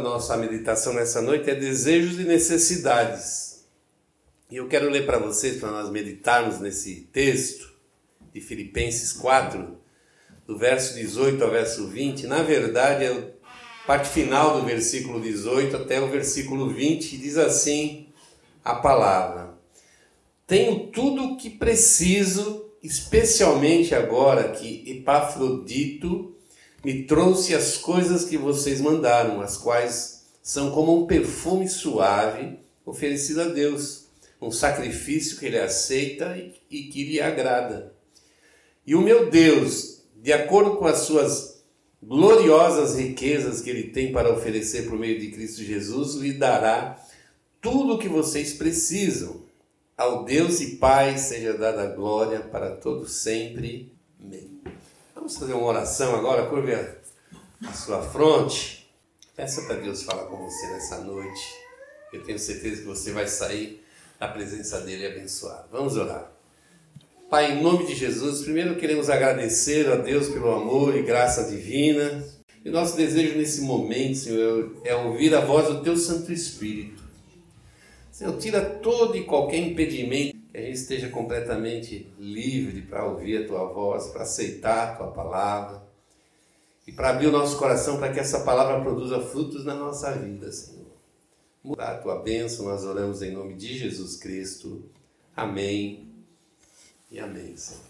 nossa meditação nessa noite é desejos e necessidades. E eu quero ler para vocês, para nós meditarmos nesse texto de Filipenses 4, do verso 18 ao verso 20. Na verdade, é a parte final do versículo 18 até o versículo 20, diz assim a palavra: Tenho tudo o que preciso, especialmente agora que Epafrodito me trouxe as coisas que vocês mandaram, as quais são como um perfume suave oferecido a Deus, um sacrifício que ele aceita e que lhe agrada. E o meu Deus, de acordo com as suas gloriosas riquezas que ele tem para oferecer por meio de Cristo Jesus, lhe dará tudo o que vocês precisam. Ao Deus e Pai seja dada glória para todos sempre. Amém. Vamos fazer uma oração agora, curve a sua fronte. Peça para Deus falar com você nessa noite. Eu tenho certeza que você vai sair da presença dele abençoado. Vamos orar. Pai, em nome de Jesus, primeiro queremos agradecer a Deus pelo amor e graça divina. E nosso desejo nesse momento, Senhor, é ouvir a voz do Teu Santo Espírito. Senhor, tira todo e qualquer impedimento que a gente esteja completamente livre para ouvir a tua voz, para aceitar a tua palavra e para abrir o nosso coração para que essa palavra produza frutos na nossa vida, Senhor. Mudar a tua bênção, nós oramos em nome de Jesus Cristo. Amém e amém, Senhor.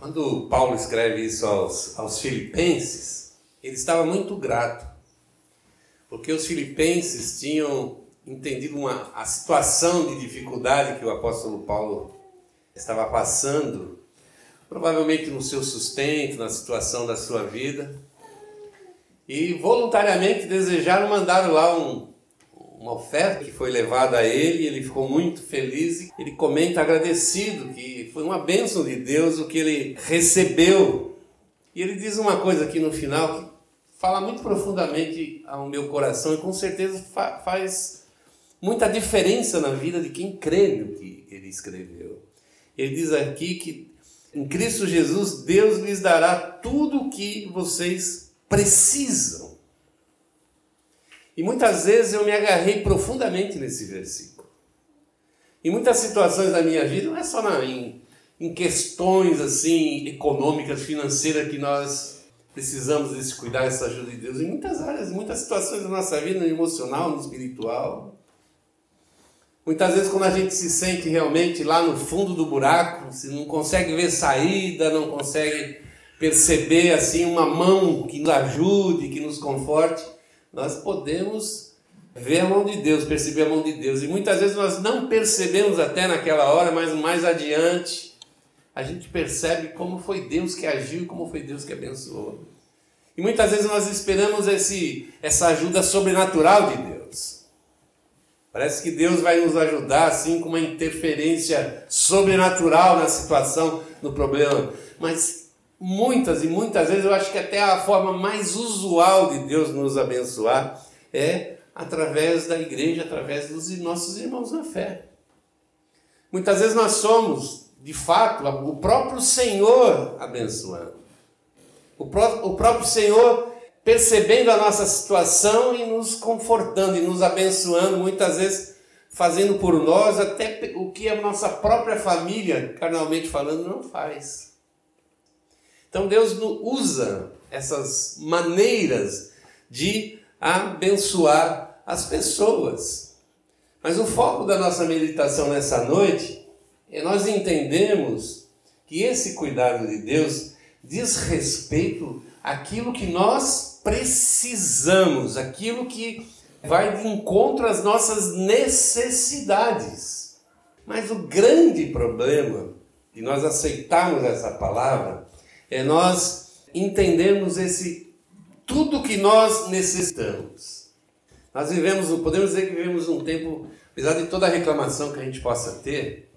Quando Paulo escreve isso aos, aos filipenses, ele estava muito grato, porque os filipenses tinham entendido uma, a situação de dificuldade que o apóstolo Paulo estava passando, provavelmente no seu sustento, na situação da sua vida, e voluntariamente desejaram mandar lá um, uma oferta que foi levada a ele, ele ficou muito feliz ele comenta agradecido que foi uma bênção de Deus o que ele recebeu. E ele diz uma coisa aqui no final que fala muito profundamente ao meu coração e com certeza faz muita diferença na vida de quem crê no que ele escreveu. Ele diz aqui que em Cristo Jesus Deus lhes dará tudo o que vocês precisam. E muitas vezes eu me agarrei profundamente nesse versículo. Em muitas situações da minha vida, não é só na, em, em questões assim econômicas, financeiras que nós precisamos desse cuidar, dessa ajuda de Deus. Em muitas áreas, em muitas situações da nossa vida, no emocional, no espiritual. Muitas vezes, quando a gente se sente realmente lá no fundo do buraco, não consegue ver saída, não consegue perceber assim uma mão que nos ajude, que nos conforte, nós podemos ver a mão de Deus, perceber a mão de Deus. E muitas vezes nós não percebemos até naquela hora, mas mais adiante a gente percebe como foi Deus que agiu como foi Deus que abençoou. E muitas vezes nós esperamos esse, essa ajuda sobrenatural de Deus. Parece que Deus vai nos ajudar assim com uma interferência sobrenatural na situação, no problema. Mas muitas e muitas vezes eu acho que até a forma mais usual de Deus nos abençoar é através da igreja, através dos nossos irmãos na fé. Muitas vezes nós somos, de fato, o próprio Senhor abençoando. O próprio Senhor percebendo a nossa situação e nos confortando e nos abençoando, muitas vezes fazendo por nós até o que a nossa própria família, carnalmente falando, não faz. Então Deus usa essas maneiras de abençoar as pessoas. Mas o foco da nossa meditação nessa noite é nós entendemos que esse cuidado de Deus diz respeito àquilo que nós precisamos, aquilo que vai de encontro às nossas necessidades. Mas o grande problema de nós aceitarmos essa palavra é nós entendermos esse tudo que nós necessitamos. Nós vivemos, podemos dizer que vivemos um tempo, apesar de toda a reclamação que a gente possa ter,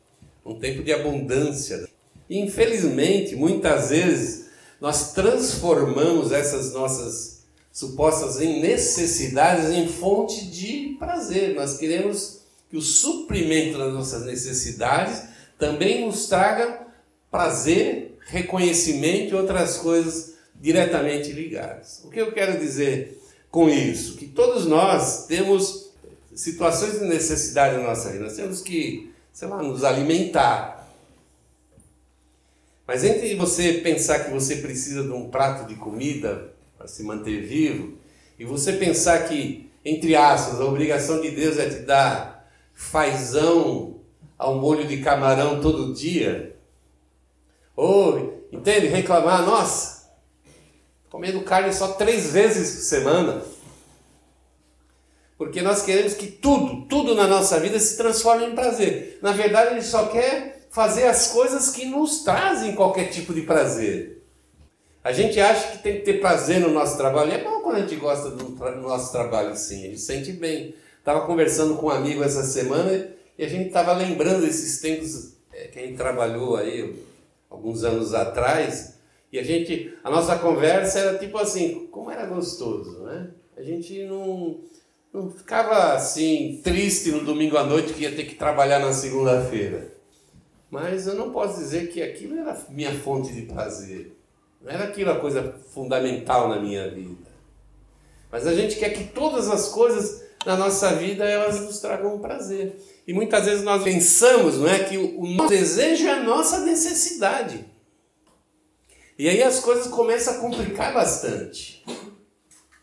um tempo de abundância. Infelizmente, muitas vezes nós transformamos essas nossas supostas necessidades em fonte de prazer. Nós queremos que o suprimento das nossas necessidades também nos traga prazer, reconhecimento e outras coisas diretamente ligadas. O que eu quero dizer com isso? Que todos nós temos situações de necessidade na nossa vida. Nós temos que, sei lá, nos alimentar. Mas entre você pensar que você precisa de um prato de comida para se manter vivo, e você pensar que, entre aspas, a obrigação de Deus é te dar fazão ao molho de camarão todo dia, ou, entende, reclamar, nossa, comendo carne só três vezes por semana. Porque nós queremos que tudo, tudo na nossa vida se transforme em prazer. Na verdade, ele só quer fazer as coisas que nos trazem qualquer tipo de prazer. A gente acha que tem que ter prazer no nosso trabalho. É bom quando a gente gosta do nosso trabalho, sim, a gente sente bem. Estava conversando com um amigo essa semana e a gente estava lembrando esses tempos é, que a gente trabalhou aí alguns anos atrás. E a gente, a nossa conversa era tipo assim, como era gostoso, né? A gente não, não ficava assim triste no domingo à noite que ia ter que trabalhar na segunda-feira. Mas eu não posso dizer que aquilo era minha fonte de prazer. Não era aquilo a coisa fundamental na minha vida. Mas a gente quer que todas as coisas na nossa vida elas nos tragam prazer. E muitas vezes nós pensamos, não é, que o nosso desejo é a nossa necessidade. E aí as coisas começam a complicar bastante.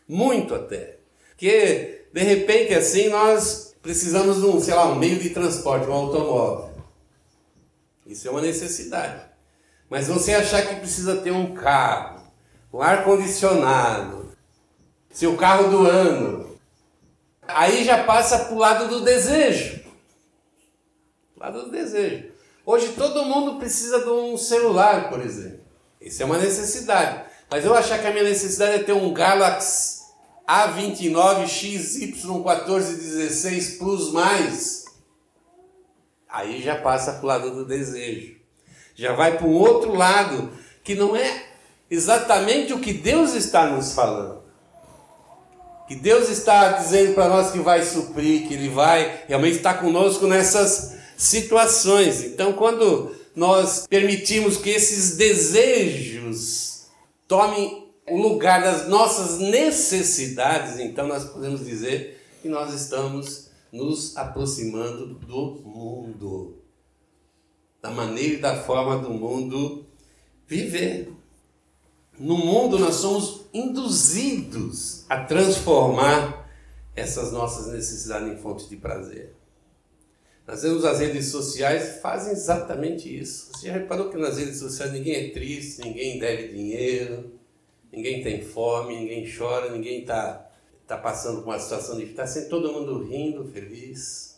Muito até. Porque de repente assim nós precisamos de um, sei lá, um meio de transporte, um automóvel. Isso é uma necessidade. Mas você achar que precisa ter um carro, um ar-condicionado, seu carro do ano, aí já passa para o lado do desejo. Lado do desejo. Hoje todo mundo precisa de um celular, por exemplo. Isso é uma necessidade. Mas eu achar que a minha necessidade é ter um Galaxy A29 XY1416 Plus mais, aí já passa para o lado do desejo já vai para um outro lado que não é exatamente o que Deus está nos falando. Que Deus está dizendo para nós que vai suprir, que Ele vai realmente estar conosco nessas situações. Então, quando nós permitimos que esses desejos tomem o lugar das nossas necessidades, então nós podemos dizer que nós estamos nos aproximando do mundo da maneira e da forma do mundo viver. No mundo nós somos induzidos a transformar essas nossas necessidades em fonte de prazer. Nós vemos as redes sociais fazem exatamente isso. Você já reparou que nas redes sociais ninguém é triste, ninguém deve dinheiro, ninguém tem fome, ninguém chora, ninguém está tá passando por uma situação difícil, está sempre todo mundo rindo, feliz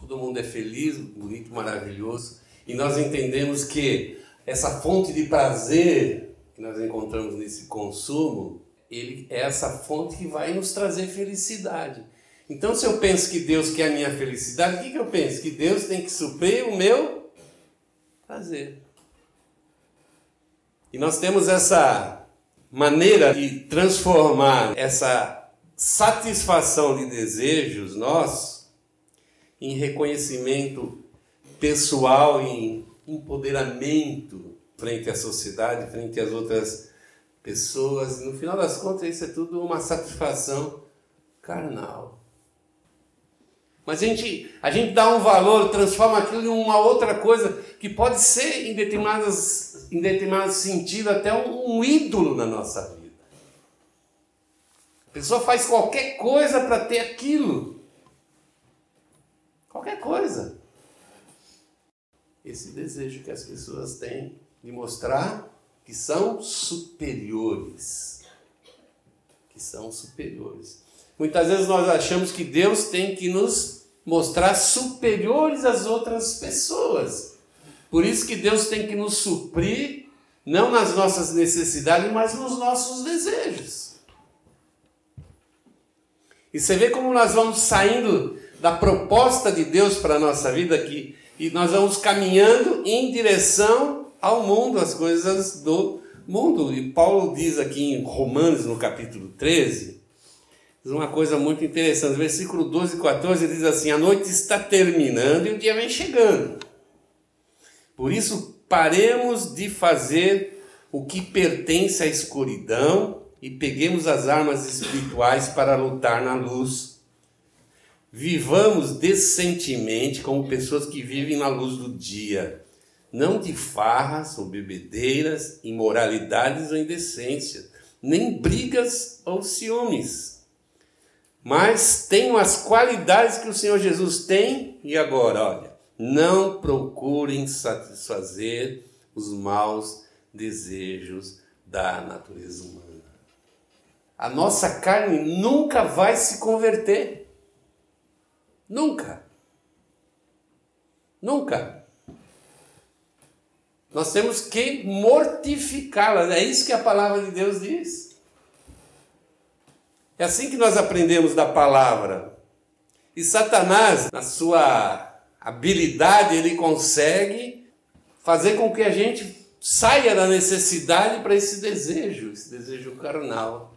todo mundo é feliz, bonito, maravilhoso, e nós entendemos que essa fonte de prazer que nós encontramos nesse consumo, ele é essa fonte que vai nos trazer felicidade. Então, se eu penso que Deus quer a minha felicidade, o que, que eu penso? Que Deus tem que suprir o meu prazer. E nós temos essa maneira de transformar essa satisfação de desejos nossos em reconhecimento pessoal, em empoderamento frente à sociedade, frente às outras pessoas. No final das contas, isso é tudo uma satisfação carnal. Mas a gente, a gente dá um valor, transforma aquilo em uma outra coisa que pode ser, em determinados, em determinado sentido, até um, um ídolo na nossa vida. A pessoa faz qualquer coisa para ter aquilo. Qualquer coisa. Esse desejo que as pessoas têm de mostrar que são superiores. Que são superiores. Muitas vezes nós achamos que Deus tem que nos mostrar superiores às outras pessoas. Por isso que Deus tem que nos suprir, não nas nossas necessidades, mas nos nossos desejos. E você vê como nós vamos saindo da proposta de Deus para a nossa vida aqui. E nós vamos caminhando em direção ao mundo, as coisas do mundo. E Paulo diz aqui em Romanos, no capítulo 13, diz uma coisa muito interessante. Versículo 12 e 14 diz assim: A noite está terminando e o dia vem chegando. Por isso, paremos de fazer o que pertence à escuridão e peguemos as armas espirituais para lutar na luz. Vivamos decentemente como pessoas que vivem na luz do dia, não de farras ou bebedeiras, imoralidades ou indecências, nem brigas ou ciúmes. Mas tenham as qualidades que o Senhor Jesus tem, e agora, olha, não procurem satisfazer os maus desejos da natureza humana. A nossa carne nunca vai se converter. Nunca. Nunca. Nós temos que mortificá-la. É isso que a palavra de Deus diz. É assim que nós aprendemos da palavra. E Satanás, na sua habilidade, ele consegue fazer com que a gente saia da necessidade para esse desejo, esse desejo carnal.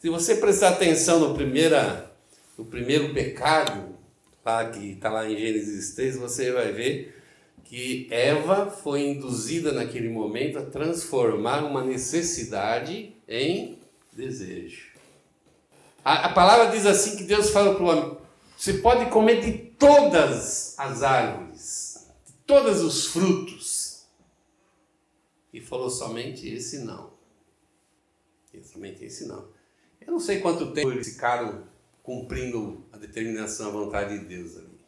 Se você prestar atenção no, primeira, no primeiro pecado, lá que está lá em Gênesis 3, você vai ver que Eva foi induzida naquele momento a transformar uma necessidade em desejo. A, a palavra diz assim que Deus fala para o homem: você pode comer de todas as árvores, de todos os frutos. E falou somente esse não. E somente esse não. Eu não sei quanto tempo eles ficaram cumprindo a determinação, a vontade de Deus ali.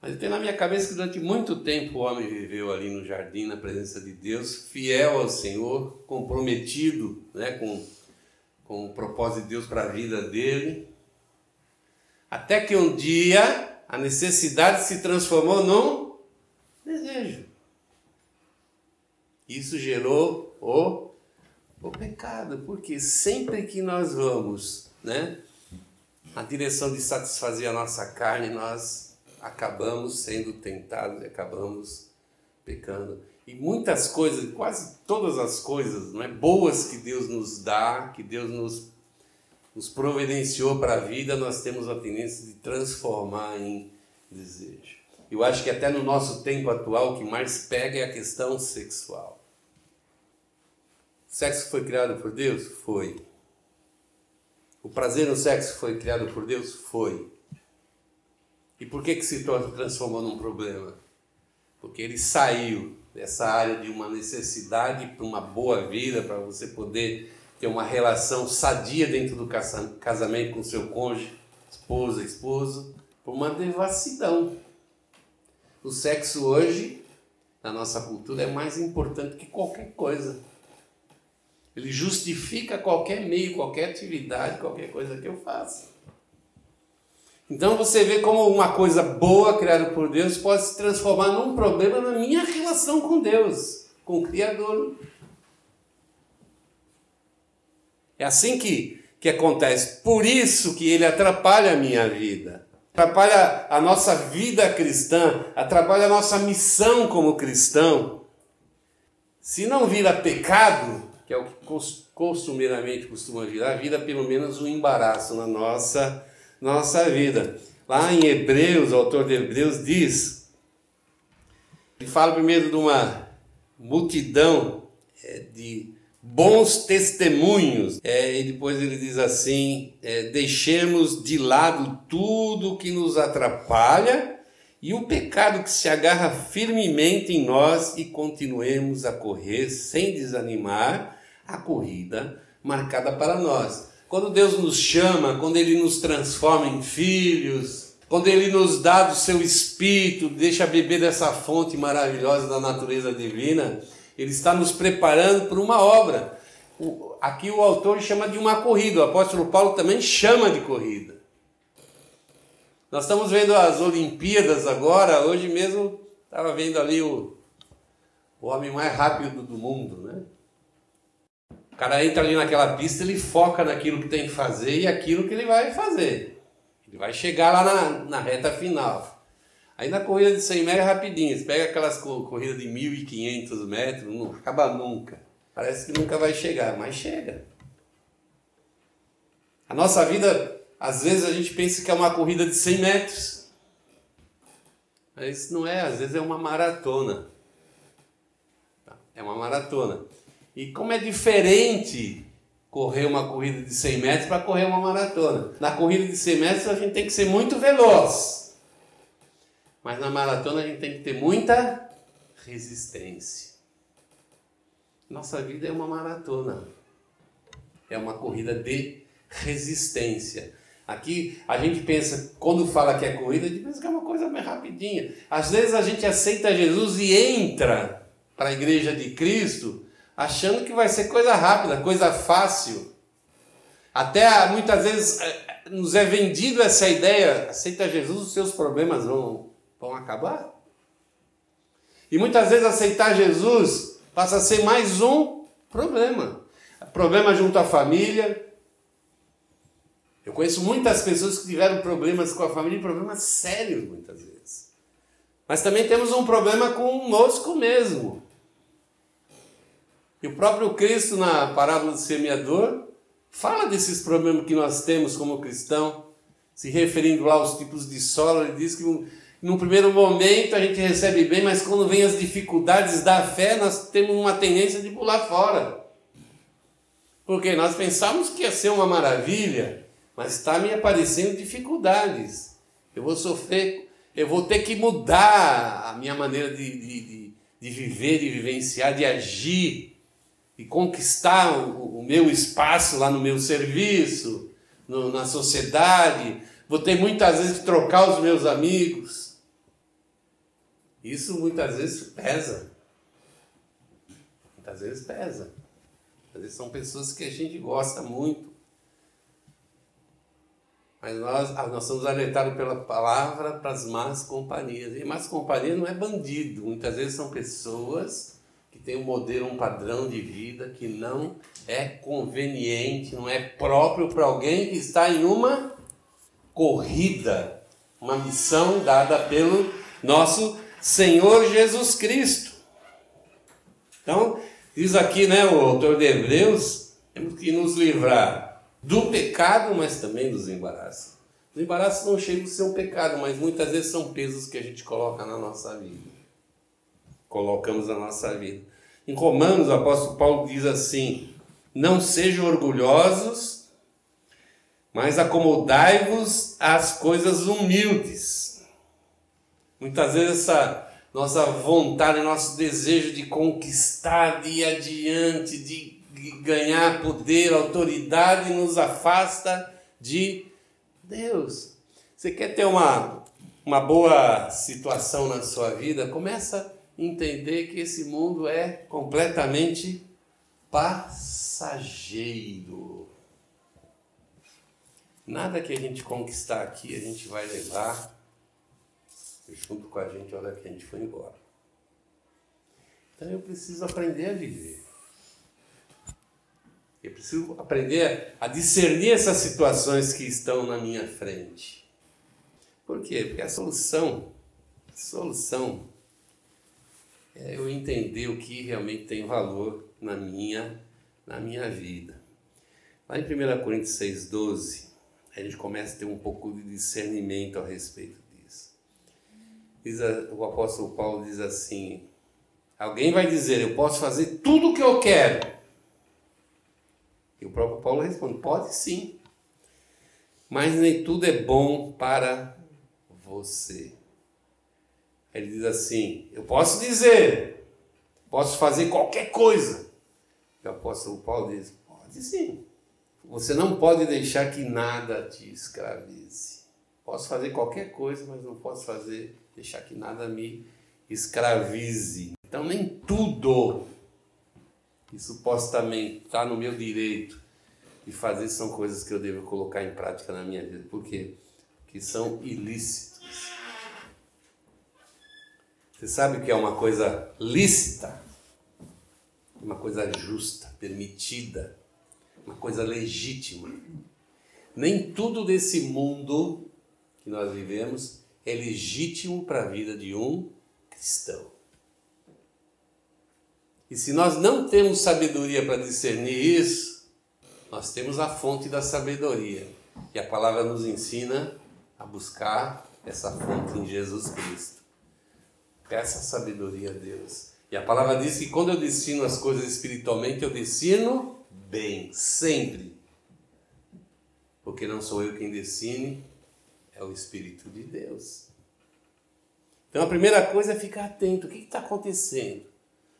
Mas tem na minha cabeça que durante muito tempo o homem viveu ali no jardim, na presença de Deus, fiel ao Senhor, comprometido né, com, com o propósito de Deus para a vida dele. Até que um dia a necessidade se transformou num desejo. Isso gerou o, o pecado, porque sempre que nós vamos né, na direção de satisfazer a nossa carne, nós acabamos sendo tentados e acabamos pecando. E muitas coisas, quase todas as coisas não é, boas que Deus nos dá, que Deus nos nos providenciou para a vida, nós temos a tendência de transformar em desejo. Eu acho que até no nosso tempo atual o que mais pega é a questão sexual. O sexo foi criado por Deus? Foi. O prazer no sexo foi criado por Deus? Foi. E por que, que se transformou num problema? Porque ele saiu dessa área de uma necessidade para uma boa vida, para você poder ter uma relação sadia dentro do casamento com seu cônjuge, esposa, esposo, por uma devassidão. O sexo hoje, na nossa cultura, é mais importante que qualquer coisa. Ele justifica qualquer meio, qualquer atividade, qualquer coisa que eu faça. Então você vê como uma coisa boa criada por Deus pode se transformar num problema na minha relação com Deus, com o Criador. É assim que, que acontece. Por isso que ele atrapalha a minha vida. Atrapalha a nossa vida cristã, atrapalha a nossa missão como cristão. Se não vira pecado, que é o que costumeiramente costuma virar, vira pelo menos um embaraço na nossa, nossa vida. Lá em Hebreus, o autor de Hebreus diz, ele fala primeiro de uma multidão é, de bons testemunhos. É, e depois ele diz assim: é, deixemos de lado tudo que nos atrapalha e o pecado que se agarra firmemente em nós e continuemos a correr sem desanimar a corrida marcada para nós. Quando Deus nos chama, quando Ele nos transforma em filhos, quando Ele nos dá do seu espírito, deixa beber dessa fonte maravilhosa da natureza divina, ele está nos preparando para uma obra. Aqui o autor chama de uma corrida, o apóstolo Paulo também chama de corrida. Nós estamos vendo as Olimpíadas agora, hoje mesmo estava vendo ali o, o homem mais rápido do mundo, né? O cara entra ali naquela pista, ele foca naquilo que tem que fazer e aquilo que ele vai fazer. Ele vai chegar lá na, na reta final. Aí na corrida de 100 metros é rapidinho, você pega aquelas corridas de 1.500 metros, não acaba nunca. Parece que nunca vai chegar, mas chega. A nossa vida, às vezes a gente pensa que é uma corrida de 100 metros. Mas não é, às vezes é uma maratona. É uma maratona. E como é diferente correr uma corrida de 100 metros para correr uma maratona. Na corrida de 100 metros a gente tem que ser muito veloz. Mas na maratona a gente tem que ter muita resistência. Nossa vida é uma maratona. É uma corrida de resistência. Aqui a gente pensa, quando fala que é corrida, a gente pensa que é uma coisa mais rapidinha. Às vezes a gente aceita Jesus e entra para a igreja de Cristo achando que vai ser coisa rápida, coisa fácil. Até muitas vezes eh, nos é vendido essa ideia: aceita Jesus, os seus problemas vão, vão acabar. E muitas vezes aceitar Jesus passa a ser mais um problema. Problema junto à família. Eu conheço muitas pessoas que tiveram problemas com a família, problemas sérios muitas vezes. Mas também temos um problema conosco mesmo. E o próprio Cristo, na parábola do semeador, fala desses problemas que nós temos como cristão, se referindo lá aos tipos de solo, ele diz que num primeiro momento a gente recebe bem, mas quando vem as dificuldades da fé, nós temos uma tendência de pular fora. Porque nós pensávamos que ia ser uma maravilha, mas está me aparecendo dificuldades. Eu vou sofrer, eu vou ter que mudar a minha maneira de, de, de, de viver, de vivenciar, de agir e conquistar o, o, meu espaço lá no meu serviço, no, na sociedade. Vou ter muitas vezes que trocar os meus amigos. Isso muitas vezes pesa. Muitas vezes pesa. Às vezes são pessoas que a gente gosta muito. Mas nós, ah, nós somos alertados pela palavra para as más companhias. E más companhias não é bandido. Muitas vezes são pessoas tem um modelo, um padrão de vida que não é conveniente, não é próprio para alguém que está em uma corrida, uma missão dada pelo nosso Senhor Jesus Cristo. Então, diz aqui, né, o autor de Hebreus, temos que nos livrar do pecado, mas também dos embaraços. Os embaraços não chegam a ser um pecado, mas muitas vezes são pesos que a gente coloca na nossa vida. Colocamos na nossa vida. Em Romanos, o apóstolo Paulo diz assim: Não sejam orgulhosos, mas acomodai-vos às coisas humildes. Muitas vezes essa nossa vontade, nosso desejo de conquistar, de ir adiante, de ganhar poder, autoridade, nos afasta de Deus. Você quer ter uma, uma boa situação na sua vida? Começa entender que esse mundo é completamente passageiro. Nada que a gente conquistar aqui a gente vai levar junto com a gente a hora que a gente for embora. Então eu preciso aprender a viver. Eu preciso aprender a discernir essas situações que estão na minha frente. Por quê? Porque a solução, a solução eu entender o que realmente tem valor na minha, na minha vida. Lá em 1 Coríntios 6,12, a gente começa a ter um pouco de discernimento a respeito disso. Diz a, o apóstolo Paulo diz assim: Alguém vai dizer, eu posso fazer tudo o que eu quero. E o próprio Paulo responde: Pode sim, mas nem tudo é bom para você. Ele diz assim: Eu posso dizer, posso fazer qualquer coisa. E o apóstolo Paulo diz: Pode sim. Você não pode deixar que nada te escravize. Posso fazer qualquer coisa, mas não posso fazer, deixar que nada me escravize. Então, nem tudo que supostamente está no meu direito de fazer são coisas que eu devo colocar em prática na minha vida. Por quê? Porque são ilícitos. Você sabe que é uma coisa lícita? Uma coisa justa, permitida, uma coisa legítima. Nem tudo desse mundo que nós vivemos é legítimo para a vida de um cristão. E se nós não temos sabedoria para discernir isso, nós temos a fonte da sabedoria. E a palavra nos ensina a buscar essa fonte em Jesus Cristo. Peça sabedoria a Deus. E a palavra diz que quando eu destino as coisas espiritualmente, eu destino bem, sempre. Porque não sou eu quem decide, é o Espírito de Deus. Então a primeira coisa é ficar atento: o que está acontecendo?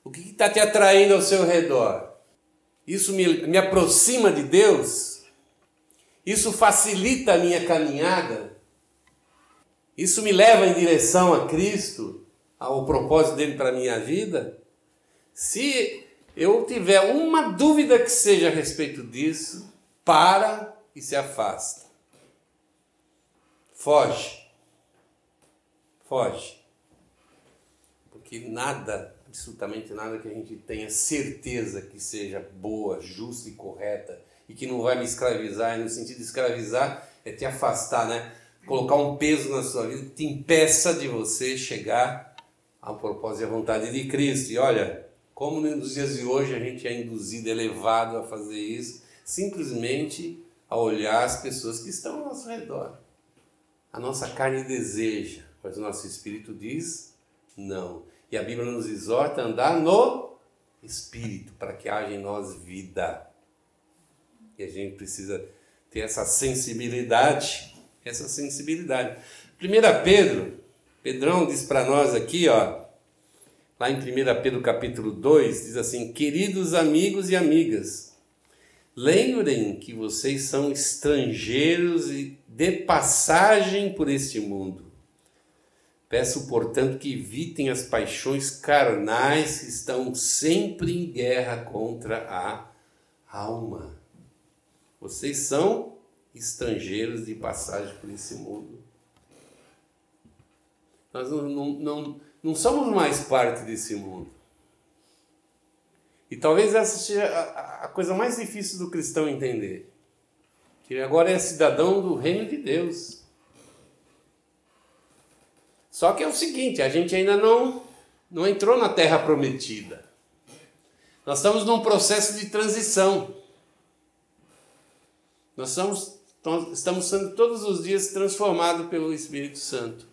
O que está te atraindo ao seu redor? Isso me, me aproxima de Deus? Isso facilita a minha caminhada? Isso me leva em direção a Cristo, ao propósito dele para a minha vida? Se eu tiver uma dúvida que seja a respeito disso, para e se afasta. Foge. Foge. Porque nada, absolutamente nada que a gente tenha certeza que seja boa, justa e correta e que não vai me escravizar, e no sentido de escravizar é te afastar, né? Colocar um peso na sua vida que te impeça de você chegar ao propósito e à vontade de Cristo. E olha, como nos dias de hoje a gente é induzido, elevado a fazer isso, simplesmente a olhar as pessoas que estão ao nosso redor. A nossa carne deseja, mas o nosso espírito diz não. E a Bíblia nos exorta a andar no espírito, para que haja em nós vida. E a gente precisa ter essa sensibilidade, essa sensibilidade. 1 Pedro, Pedrão diz para nós aqui, ó, lá em 1 Pedro capítulo 2, diz assim: Queridos amigos e amigas, lembrem que vocês são estrangeiros e de passagem por este mundo. Peço, portanto, que evitem as paixões carnais que estão sempre em guerra contra a alma. Vocês são estrangeiros de passagem por esse mundo. Nós não, não, não não somos mais parte desse mundo. E talvez essa seja a, coisa mais difícil do cristão entender. Que agora é cidadão do reino de Deus. Só que é o seguinte, a gente ainda não, não entrou na terra prometida. Nós estamos num processo de transição. Nós estamos, estamos sendo todos os dias transformados pelo Espírito Santo.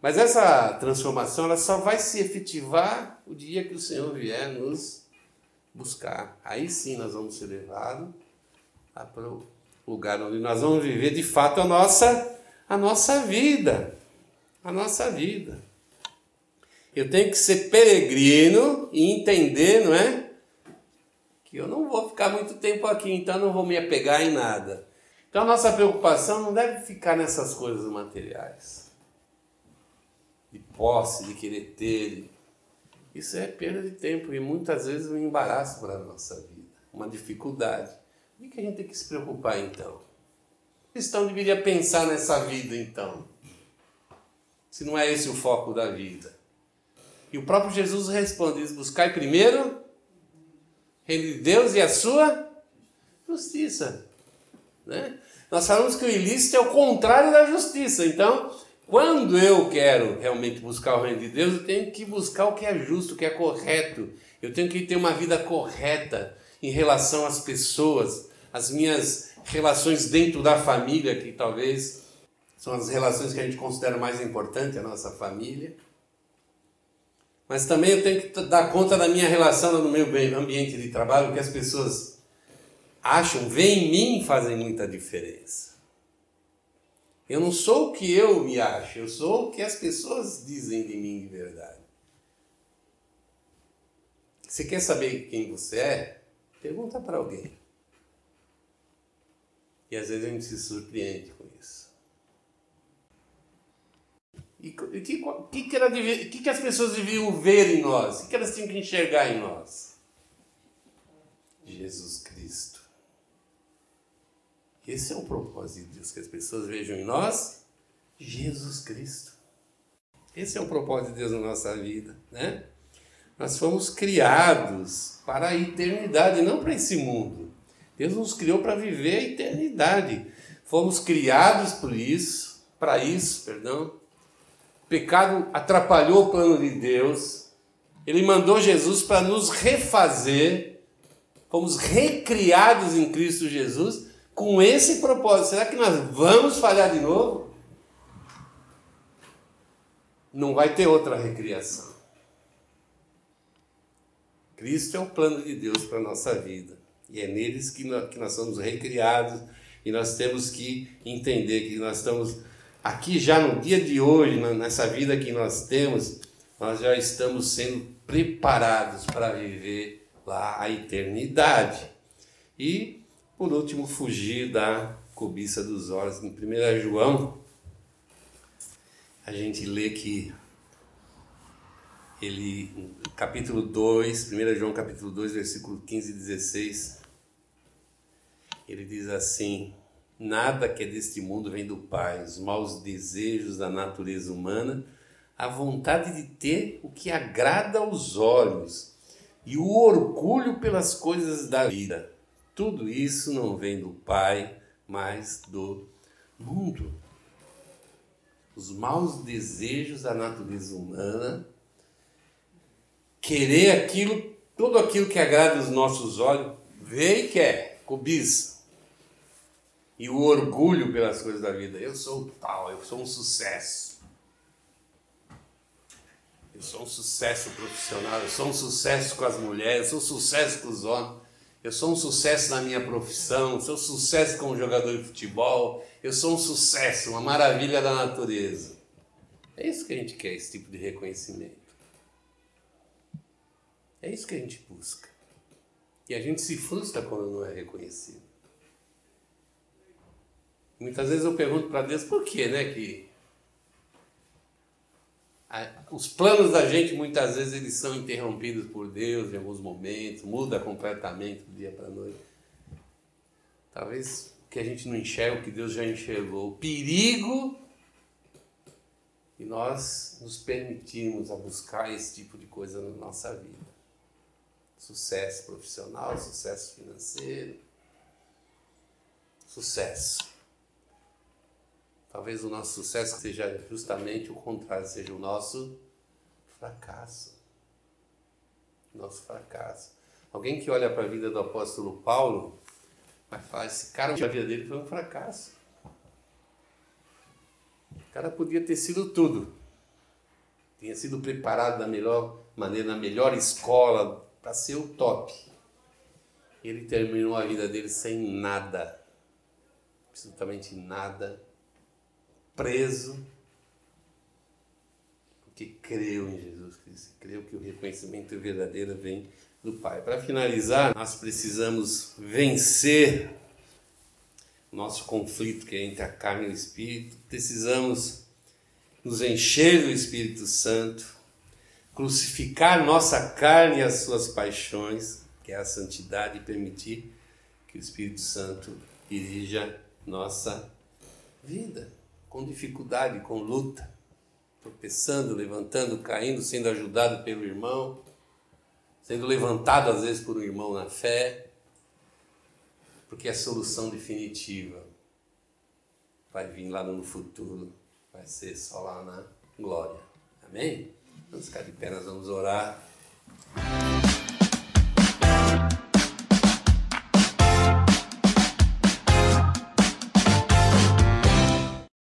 Mas essa transformação ela só vai se efetivar o dia que o Senhor vier nos buscar. Aí sim nós vamos ser levados para o lugar onde nós vamos viver de fato a nossa, a nossa vida. A nossa vida. Eu tenho que ser peregrino e entender, não é? Que eu não vou ficar muito tempo aqui, então não vou me apegar em nada. Então a nossa preocupação não deve ficar nessas coisas materiais posse, de querer ter. Isso é perda de tempo e muitas vezes um embaraço para a nossa vida, uma dificuldade. O que a gente tem que se preocupar então? O cristão deveria pensar nessa vida então, se não é esse o foco da vida. E o próprio Jesus responde: diz, buscai primeiro o reino de Deus e a sua justiça. Né? Nós falamos que o ilícito é o contrário da justiça. Então, quando eu quero realmente buscar o reino de Deus, eu tenho que buscar o que é justo, o que é correto. Eu tenho que ter uma vida correta em relação às pessoas, as minhas relações dentro da família, que talvez são as relações que a gente considera mais importantes, a nossa família. Mas também eu tenho que dar conta da minha relação no meu ambiente de trabalho, que as pessoas acham, veem em mim fazem muita diferença. Eu não sou o que eu me acho, eu sou o que as pessoas dizem de mim de verdade. Você quer saber quem você é? Pergunta para alguém. E às vezes a gente se surpreende com isso. E o que, que, que, que as pessoas deviam ver em nós? O que elas tinham que enxergar em nós? Jesus Cristo. Esse é o propósito de Deus, que as pessoas vejam em nós Jesus Cristo. Esse é o propósito de Deus na nossa vida, né? Nós fomos criados para a eternidade, não para esse mundo. Deus nos criou para viver a eternidade. Fomos criados por isso, para isso, perdão. O pecado atrapalhou o plano de Deus. Ele mandou Jesus para nos refazer. Fomos recriados em Cristo Jesus com esse propósito, será que nós vamos falhar de novo? Não vai ter outra recriação. Cristo é o plano de Deus para a nossa vida. E é neles que nós, que nós somos recriados e nós temos que entender que nós estamos aqui já no dia de hoje, nessa vida que nós temos, nós já estamos sendo preparados para viver lá a eternidade. E, por último, fugir da cobiça dos olhos. Em 1 João, a gente lê que ele, capítulo 2, 1 João capítulo 2, versículo 15 e 16, ele diz assim: Nada que é deste mundo vem do Pai, os maus desejos da natureza humana, a vontade de ter o que agrada aos olhos e o orgulho pelas coisas da vida. Tudo isso não vem do Pai, mas do mundo. Os maus desejos da natureza humana querer aquilo, tudo aquilo que agrada os nossos olhos, vê e quer, cobiça. E o orgulho pelas coisas da vida. Eu sou tal, eu sou um sucesso. Eu sou um sucesso profissional, eu sou um sucesso com as mulheres, eu sou um sucesso com os homens. Eu sou um sucesso na minha profissão, sou um sucesso como jogador de futebol, eu sou um sucesso, uma maravilha da natureza. É isso que a gente quer, esse tipo de reconhecimento. É isso que a gente busca. E a gente se frustra quando não é reconhecido. Muitas vezes eu pergunto para Deus por que, né, que os planos da gente muitas vezes eles são interrompidos por Deus em alguns momentos, muda completamente do dia para a noite. Talvez que a gente não enxerga o que Deus já enxergou, o perigo e nós nos permitimos a buscar esse tipo de coisa na nossa vida sucesso profissional, sucesso financeiro, sucesso. Talvez o nosso sucesso seja justamente o contrário, seja o nosso fracasso. Nosso fracasso. Alguém que olha para a vida do apóstolo Paulo vai falar: esse cara, a vida dele foi um fracasso. O cara podia ter sido tudo. Tinha sido preparado da melhor maneira, na melhor escola, para ser o top. Ele terminou a vida dele sem nada, absolutamente nada, preso, porque creu em Jesus Cristo, creu que o reconhecimento verdadeiro vem do Pai. Para finalizar, nós precisamos vencer nosso conflito que é entre a carne e o Espírito, precisamos nos encher do Espírito Santo, crucificar nossa carne e as suas paixões, que é a santidade, e permitir que o Espírito Santo dirija nossa vida, com dificuldade, com luta, tropeçando, levantando, caindo, sendo ajudado pelo irmão, sendo levantado às vezes por um irmão na fé, porque a solução definitiva vai vir lá no futuro, vai ser só lá na glória. Amém? Vamos ficar de pé, nós vamos orar.